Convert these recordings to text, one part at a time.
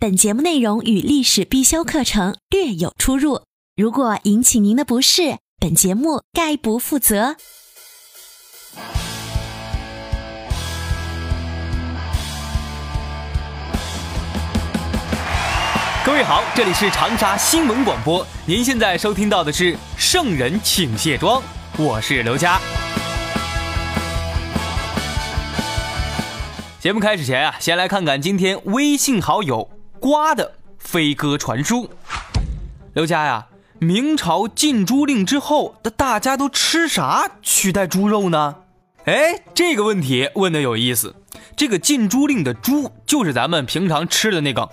本节目内容与历史必修课程略有出入，如果引起您的不适，本节目概不负责。各位好，这里是长沙新闻广播，您现在收听到的是《圣人请卸妆》，我是刘佳。节目开始前啊，先来看看今天微信好友瓜的飞鸽传书。刘佳呀，明朝禁猪令之后，的大家都吃啥取代猪肉呢？哎，这个问题问的有意思。这个禁猪令的“猪”就是咱们平常吃的那个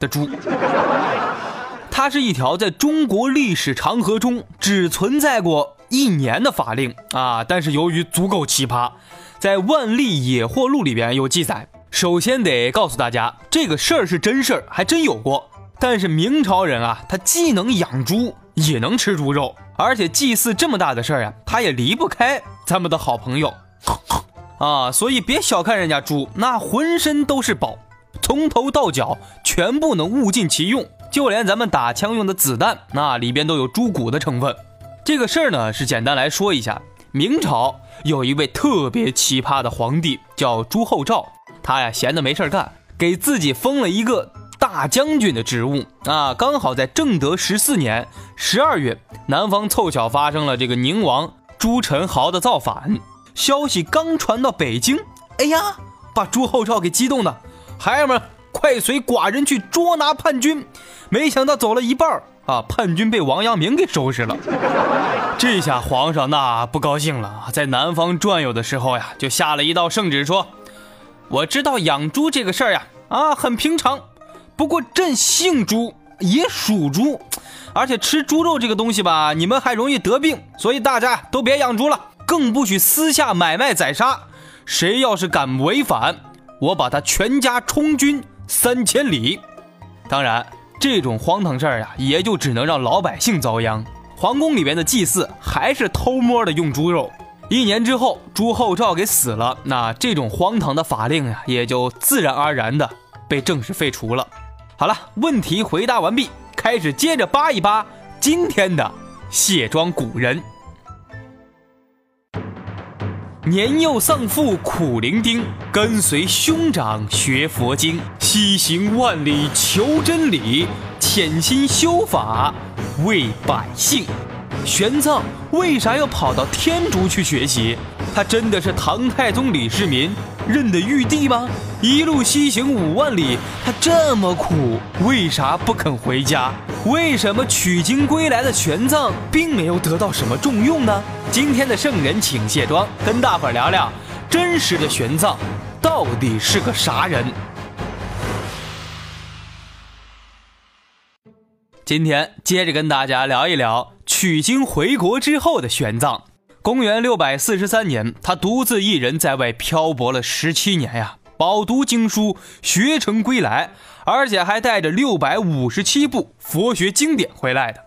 的猪，它是一条在中国历史长河中只存在过一年的法令啊，但是由于足够奇葩。在《万历野货录》里边有记载。首先得告诉大家，这个事儿是真事儿，还真有过。但是明朝人啊，他既能养猪，也能吃猪肉，而且祭祀这么大的事儿啊，他也离不开咱们的好朋友 啊。所以别小看人家猪，那浑身都是宝，从头到脚全部能物尽其用，就连咱们打枪用的子弹，那里边都有猪骨的成分。这个事儿呢，是简单来说一下。明朝有一位特别奇葩的皇帝，叫朱厚照。他呀闲的没事干，给自己封了一个大将军的职务啊。刚好在正德十四年十二月，南方凑巧发生了这个宁王朱宸濠的造反，消息刚传到北京，哎呀，把朱厚照给激动的，孩儿们快随寡人去捉拿叛军。没想到走了一半啊，叛军被王阳明给收拾了。这下皇上那不高兴了，在南方转悠的时候呀，就下了一道圣旨，说：“我知道养猪这个事儿呀，啊很平常，不过朕姓猪，也属猪，而且吃猪肉这个东西吧，你们还容易得病，所以大家都别养猪了，更不许私下买卖宰杀。谁要是敢违反，我把他全家充军三千里。当然。”这种荒唐事儿呀，也就只能让老百姓遭殃。皇宫里边的祭祀还是偷摸的用猪肉。一年之后，朱厚照给死了，那这种荒唐的法令呀，也就自然而然的被正式废除了。好了，问题回答完毕，开始接着扒一扒今天的卸妆古人。年幼丧父苦伶仃，跟随兄长学佛经，西行万里求真理，潜心修法为百姓。玄奘为啥要跑到天竺去学习？他真的是唐太宗李世民认的玉帝吗？一路西行五万里，他这么苦，为啥不肯回家？为什么取经归来的玄奘并没有得到什么重用呢？今天的圣人请卸妆，跟大伙聊聊真实的玄奘到底是个啥人。今天接着跟大家聊一聊取经回国之后的玄奘。公元六百四十三年，他独自一人在外漂泊了十七年呀。饱读经书，学成归来，而且还带着六百五十七部佛学经典回来的。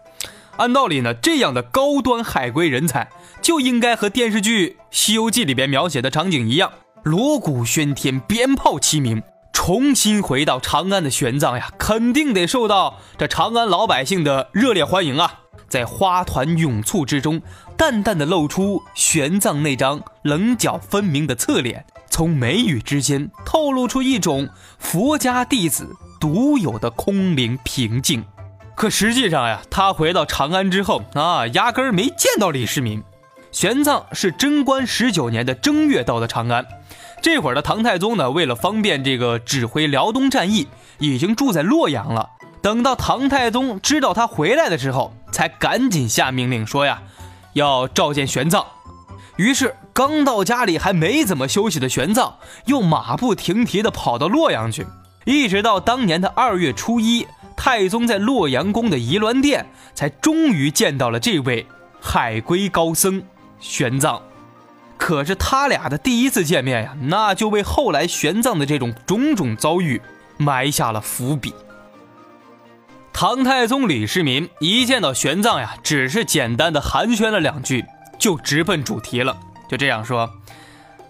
按道理呢，这样的高端海归人才就应该和电视剧《西游记》里边描写的场景一样，锣鼓喧天，鞭炮齐鸣。重新回到长安的玄奘呀，肯定得受到这长安老百姓的热烈欢迎啊！在花团涌簇之中，淡淡的露出玄奘那张棱角分明的侧脸。从眉宇之间透露出一种佛家弟子独有的空灵平静，可实际上呀，他回到长安之后啊，压根儿没见到李世民。玄奘是贞观十九年的正月到的长安，这会儿的唐太宗呢，为了方便这个指挥辽东战役，已经住在洛阳了。等到唐太宗知道他回来的时候，才赶紧下命令说呀，要召见玄奘。于是，刚到家里还没怎么休息的玄奘，又马不停蹄地跑到洛阳去。一直到当年的二月初一，太宗在洛阳宫的仪鸾殿，才终于见到了这位海归高僧玄奘。可是他俩的第一次见面呀，那就为后来玄奘的这种种种遭遇埋下了伏笔。唐太宗李世民一见到玄奘呀，只是简单的寒暄了两句，就直奔主题了，就这样说：“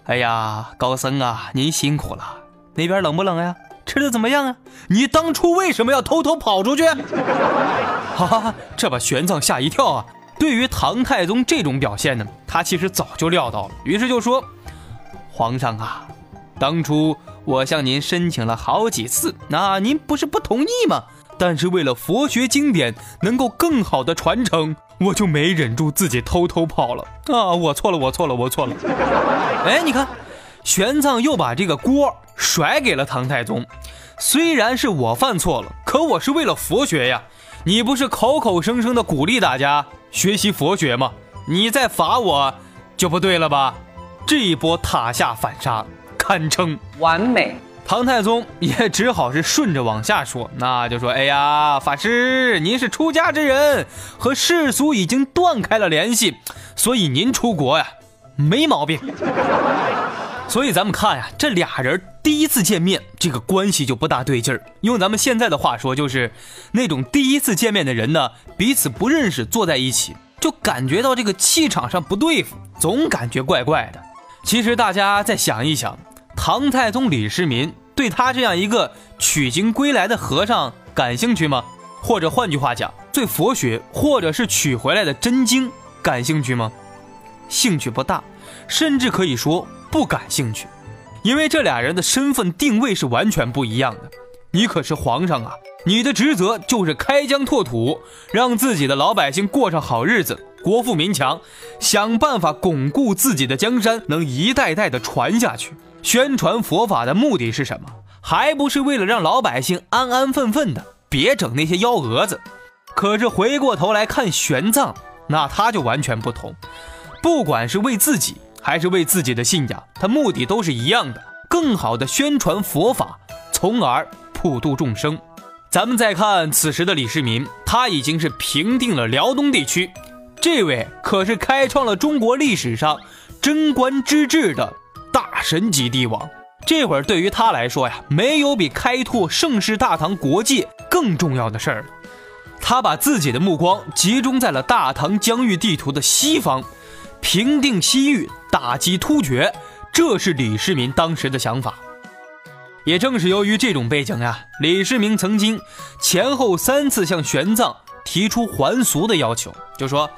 哎呀，高僧啊，您辛苦了，那边冷不冷呀？吃的怎么样啊？你当初为什么要偷偷跑出去？” 哈哈，这把玄奘吓一跳啊！对于唐太宗这种表现呢，他其实早就料到了，于是就说：“皇上啊，当初我向您申请了好几次，那您不是不同意吗？但是为了佛学经典能够更好的传承，我就没忍住自己偷偷跑了啊！我错了，我错了，我错了。哎，你看，玄奘又把这个锅甩给了唐太宗。虽然是我犯错了，可我是为了佛学呀。你不是口口声声的鼓励大家？”学习佛学吗？你再罚我，就不对了吧？这一波塔下反杀，堪称完美。唐太宗也只好是顺着往下说，那就说：哎呀，法师，您是出家之人，和世俗已经断开了联系，所以您出国呀，没毛病。所以咱们看呀，这俩人第一次见面，这个关系就不大对劲儿。用咱们现在的话说，就是那种第一次见面的人呢，彼此不认识，坐在一起就感觉到这个气场上不对付，总感觉怪怪的。其实大家再想一想，唐太宗李世民对他这样一个取经归来的和尚感兴趣吗？或者换句话讲，对佛学或者是取回来的真经感兴趣吗？兴趣不大，甚至可以说。不感兴趣，因为这俩人的身份定位是完全不一样的。你可是皇上啊，你的职责就是开疆拓土，让自己的老百姓过上好日子，国富民强，想办法巩固自己的江山，能一代代的传下去。宣传佛法的目的是什么？还不是为了让老百姓安安分分的，别整那些幺蛾子。可是回过头来看玄奘，那他就完全不同，不管是为自己。还是为自己的信仰，他目的都是一样的，更好的宣传佛法，从而普度众生。咱们再看此时的李世民，他已经是平定了辽东地区，这位可是开创了中国历史上贞观之治的大神级帝王。这会儿对于他来说呀，没有比开拓盛世大唐国界更重要的事儿了。他把自己的目光集中在了大唐疆域地图的西方。平定西域，打击突厥，这是李世民当时的想法。也正是由于这种背景呀，李世民曾经前后三次向玄奘提出还俗的要求，就说：“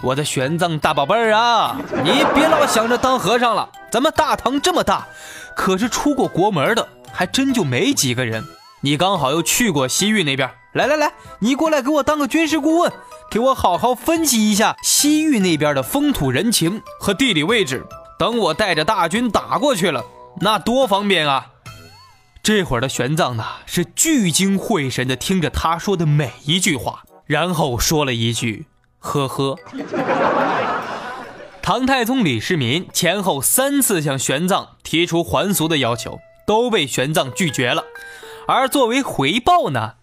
我的玄奘大宝贝儿啊，你别老想着当和尚了。咱们大唐这么大，可是出过国门的还真就没几个人。你刚好又去过西域那边，来来来，你过来给我当个军事顾问。”给我好好分析一下西域那边的风土人情和地理位置，等我带着大军打过去了，那多方便啊！这会儿的玄奘呢，是聚精会神地听着他说的每一句话，然后说了一句：“呵呵。”唐太宗李世民前后三次向玄奘提出还俗的要求，都被玄奘拒绝了，而作为回报呢？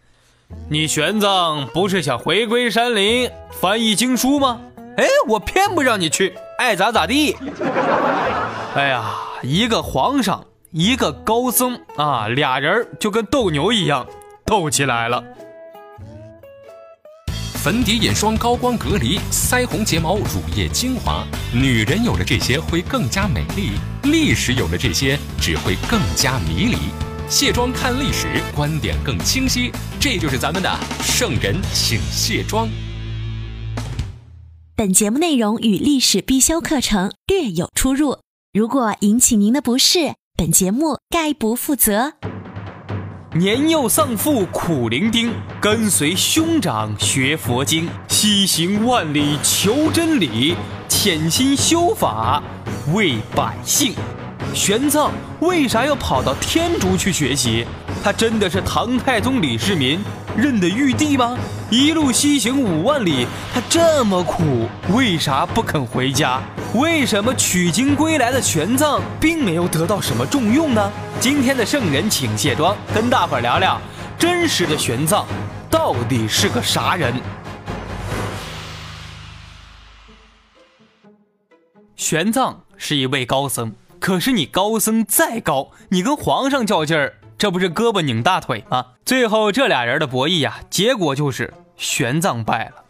你玄奘不是想回归山林翻译经书吗？哎，我偏不让你去，爱咋咋地。哎呀，一个皇上，一个高僧啊，俩人就跟斗牛一样，斗起来了。粉底、眼霜、高光、隔离、腮红、睫毛、乳液、精华，女人有了这些会更加美丽，历史有了这些只会更加迷离。卸妆看历史，观点更清晰。这就是咱们的圣人，请卸妆。本节目内容与历史必修课程略有出入，如果引起您的不适，本节目概不负责。年幼丧父苦伶仃，跟随兄长学佛经，西行万里求真理，潜心修法为百姓。玄奘为啥要跑到天竺去学习？他真的是唐太宗李世民认的玉帝吗？一路西行五万里，他这么苦，为啥不肯回家？为什么取经归来的玄奘并没有得到什么重用呢？今天的圣人请卸妆，跟大伙儿聊聊真实的玄奘到底是个啥人？玄奘是一位高僧，可是你高僧再高，你跟皇上较劲儿，这不是胳膊拧大腿吗？最后这俩人的博弈呀，结果就是玄奘败了。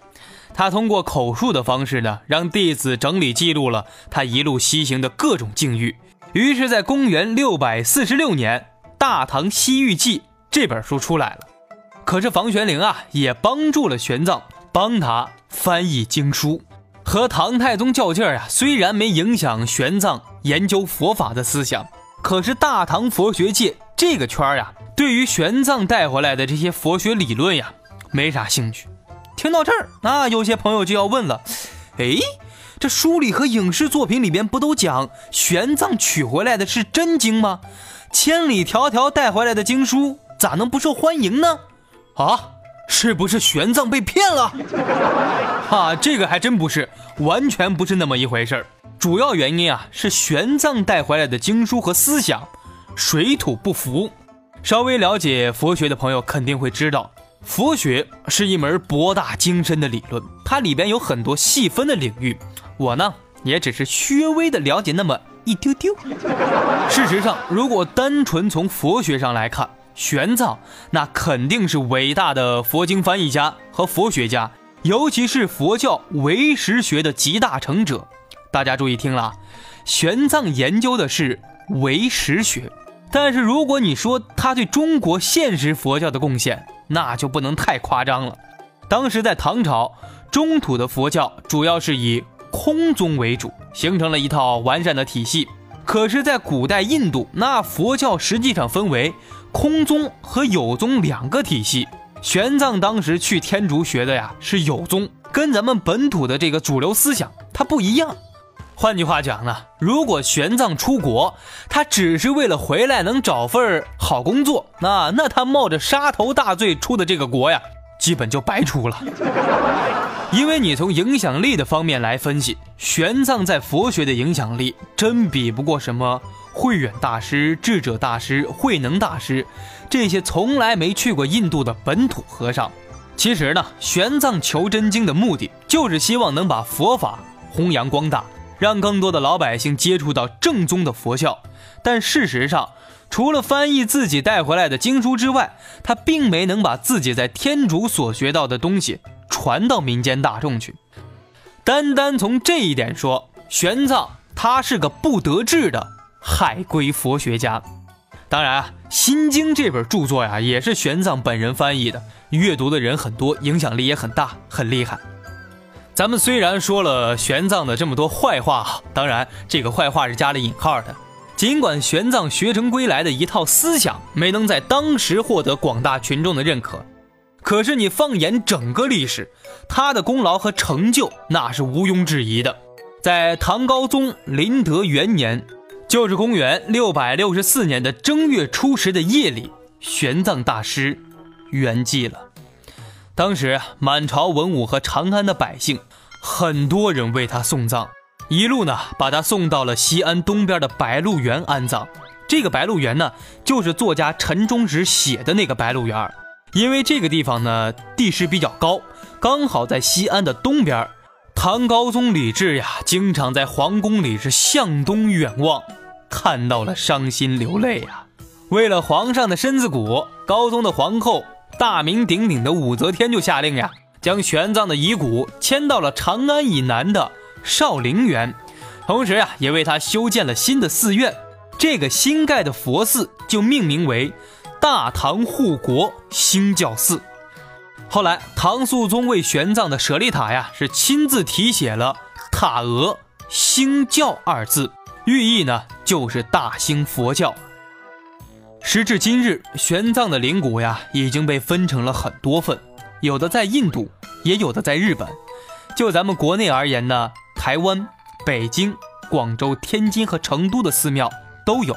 他通过口述的方式呢，让弟子整理记录了他一路西行的各种境遇。于是，在公元六百四十六年，《大唐西域记》这本书出来了。可是房玄龄啊，也帮助了玄奘，帮他翻译经书，和唐太宗较劲儿啊。虽然没影响玄奘研究佛法的思想，可是大唐佛学界这个圈儿呀，对于玄奘带回来的这些佛学理论呀，没啥兴趣。听到这儿，那有些朋友就要问了：哎，这书里和影视作品里边不都讲玄奘取回来的是真经吗？千里迢迢带回来的经书咋能不受欢迎呢？啊，是不是玄奘被骗了？啊，这个还真不是，完全不是那么一回事儿。主要原因啊，是玄奘带回来的经书和思想水土不服。稍微了解佛学的朋友肯定会知道。佛学是一门博大精深的理论，它里边有很多细分的领域。我呢，也只是略微的了解那么一丢丢。事实上，如果单纯从佛学上来看，玄奘那肯定是伟大的佛经翻译家和佛学家，尤其是佛教唯识学的集大成者。大家注意听了，玄奘研究的是唯识学，但是如果你说他对中国现实佛教的贡献，那就不能太夸张了。当时在唐朝，中土的佛教主要是以空宗为主，形成了一套完善的体系。可是，在古代印度，那佛教实际上分为空宗和有宗两个体系。玄奘当时去天竺学的呀是有宗，跟咱们本土的这个主流思想它不一样。换句话讲呢，如果玄奘出国，他只是为了回来能找份好工作，那那他冒着杀头大罪出的这个国呀，基本就白出了。因为你从影响力的方面来分析，玄奘在佛学的影响力真比不过什么慧远大师、智者大师、慧能大师这些从来没去过印度的本土和尚。其实呢，玄奘求真经的目的就是希望能把佛法弘扬光大。让更多的老百姓接触到正宗的佛教，但事实上，除了翻译自己带回来的经书之外，他并没能把自己在天竺所学到的东西传到民间大众去。单单从这一点说，玄奘他是个不得志的海归佛学家。当然啊，《心经》这本著作呀，也是玄奘本人翻译的，阅读的人很多，影响力也很大，很厉害。咱们虽然说了玄奘的这么多坏话，当然这个坏话是加了引号的。尽管玄奘学成归来的一套思想没能在当时获得广大群众的认可，可是你放眼整个历史，他的功劳和成就那是毋庸置疑的。在唐高宗麟德元年，就是公元六百六十四年的正月初十的夜里，玄奘大师圆寂了。当时满朝文武和长安的百姓，很多人为他送葬，一路呢把他送到了西安东边的白鹿原安葬。这个白鹿原呢，就是作家陈忠实写的那个白鹿原。因为这个地方呢地势比较高，刚好在西安的东边。唐高宗李治呀，经常在皇宫里是向东远望，看到了伤心流泪呀。为了皇上的身子骨，高宗的皇后。大名鼎鼎的武则天就下令呀，将玄奘的遗骨迁到了长安以南的少陵园，同时啊，也为他修建了新的寺院。这个新盖的佛寺就命名为大唐护国兴教寺。后来，唐肃宗为玄奘的舍利塔呀，是亲自题写了塔额“兴教”二字，寓意呢就是大兴佛教。时至今日，玄奘的灵骨呀已经被分成了很多份，有的在印度，也有的在日本。就咱们国内而言呢，台湾、北京、广州、天津和成都的寺庙都有。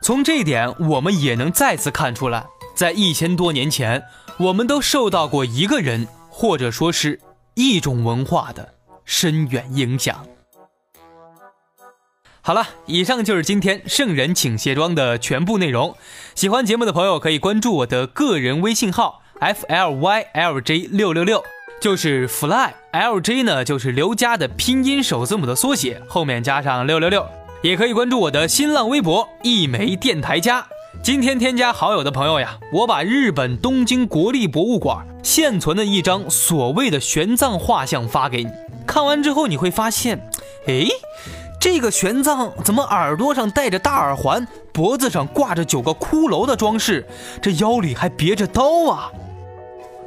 从这一点，我们也能再次看出来，在一千多年前，我们都受到过一个人或者说是一种文化的深远影响。好了，以上就是今天圣人请卸妆的全部内容。喜欢节目的朋友可以关注我的个人微信号 f l y l j 六六六，就是 fly l j 呢，就是刘佳的拼音首字母的缩写，后面加上六六六。也可以关注我的新浪微博一枚电台家。今天添加好友的朋友呀，我把日本东京国立博物馆现存的一张所谓的玄奘画像发给你，看完之后你会发现，哎。这个玄奘怎么耳朵上戴着大耳环，脖子上挂着九个骷髅的装饰，这腰里还别着刀啊？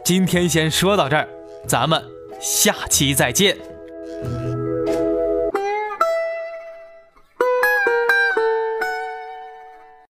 今天先说到这儿，咱们下期再见。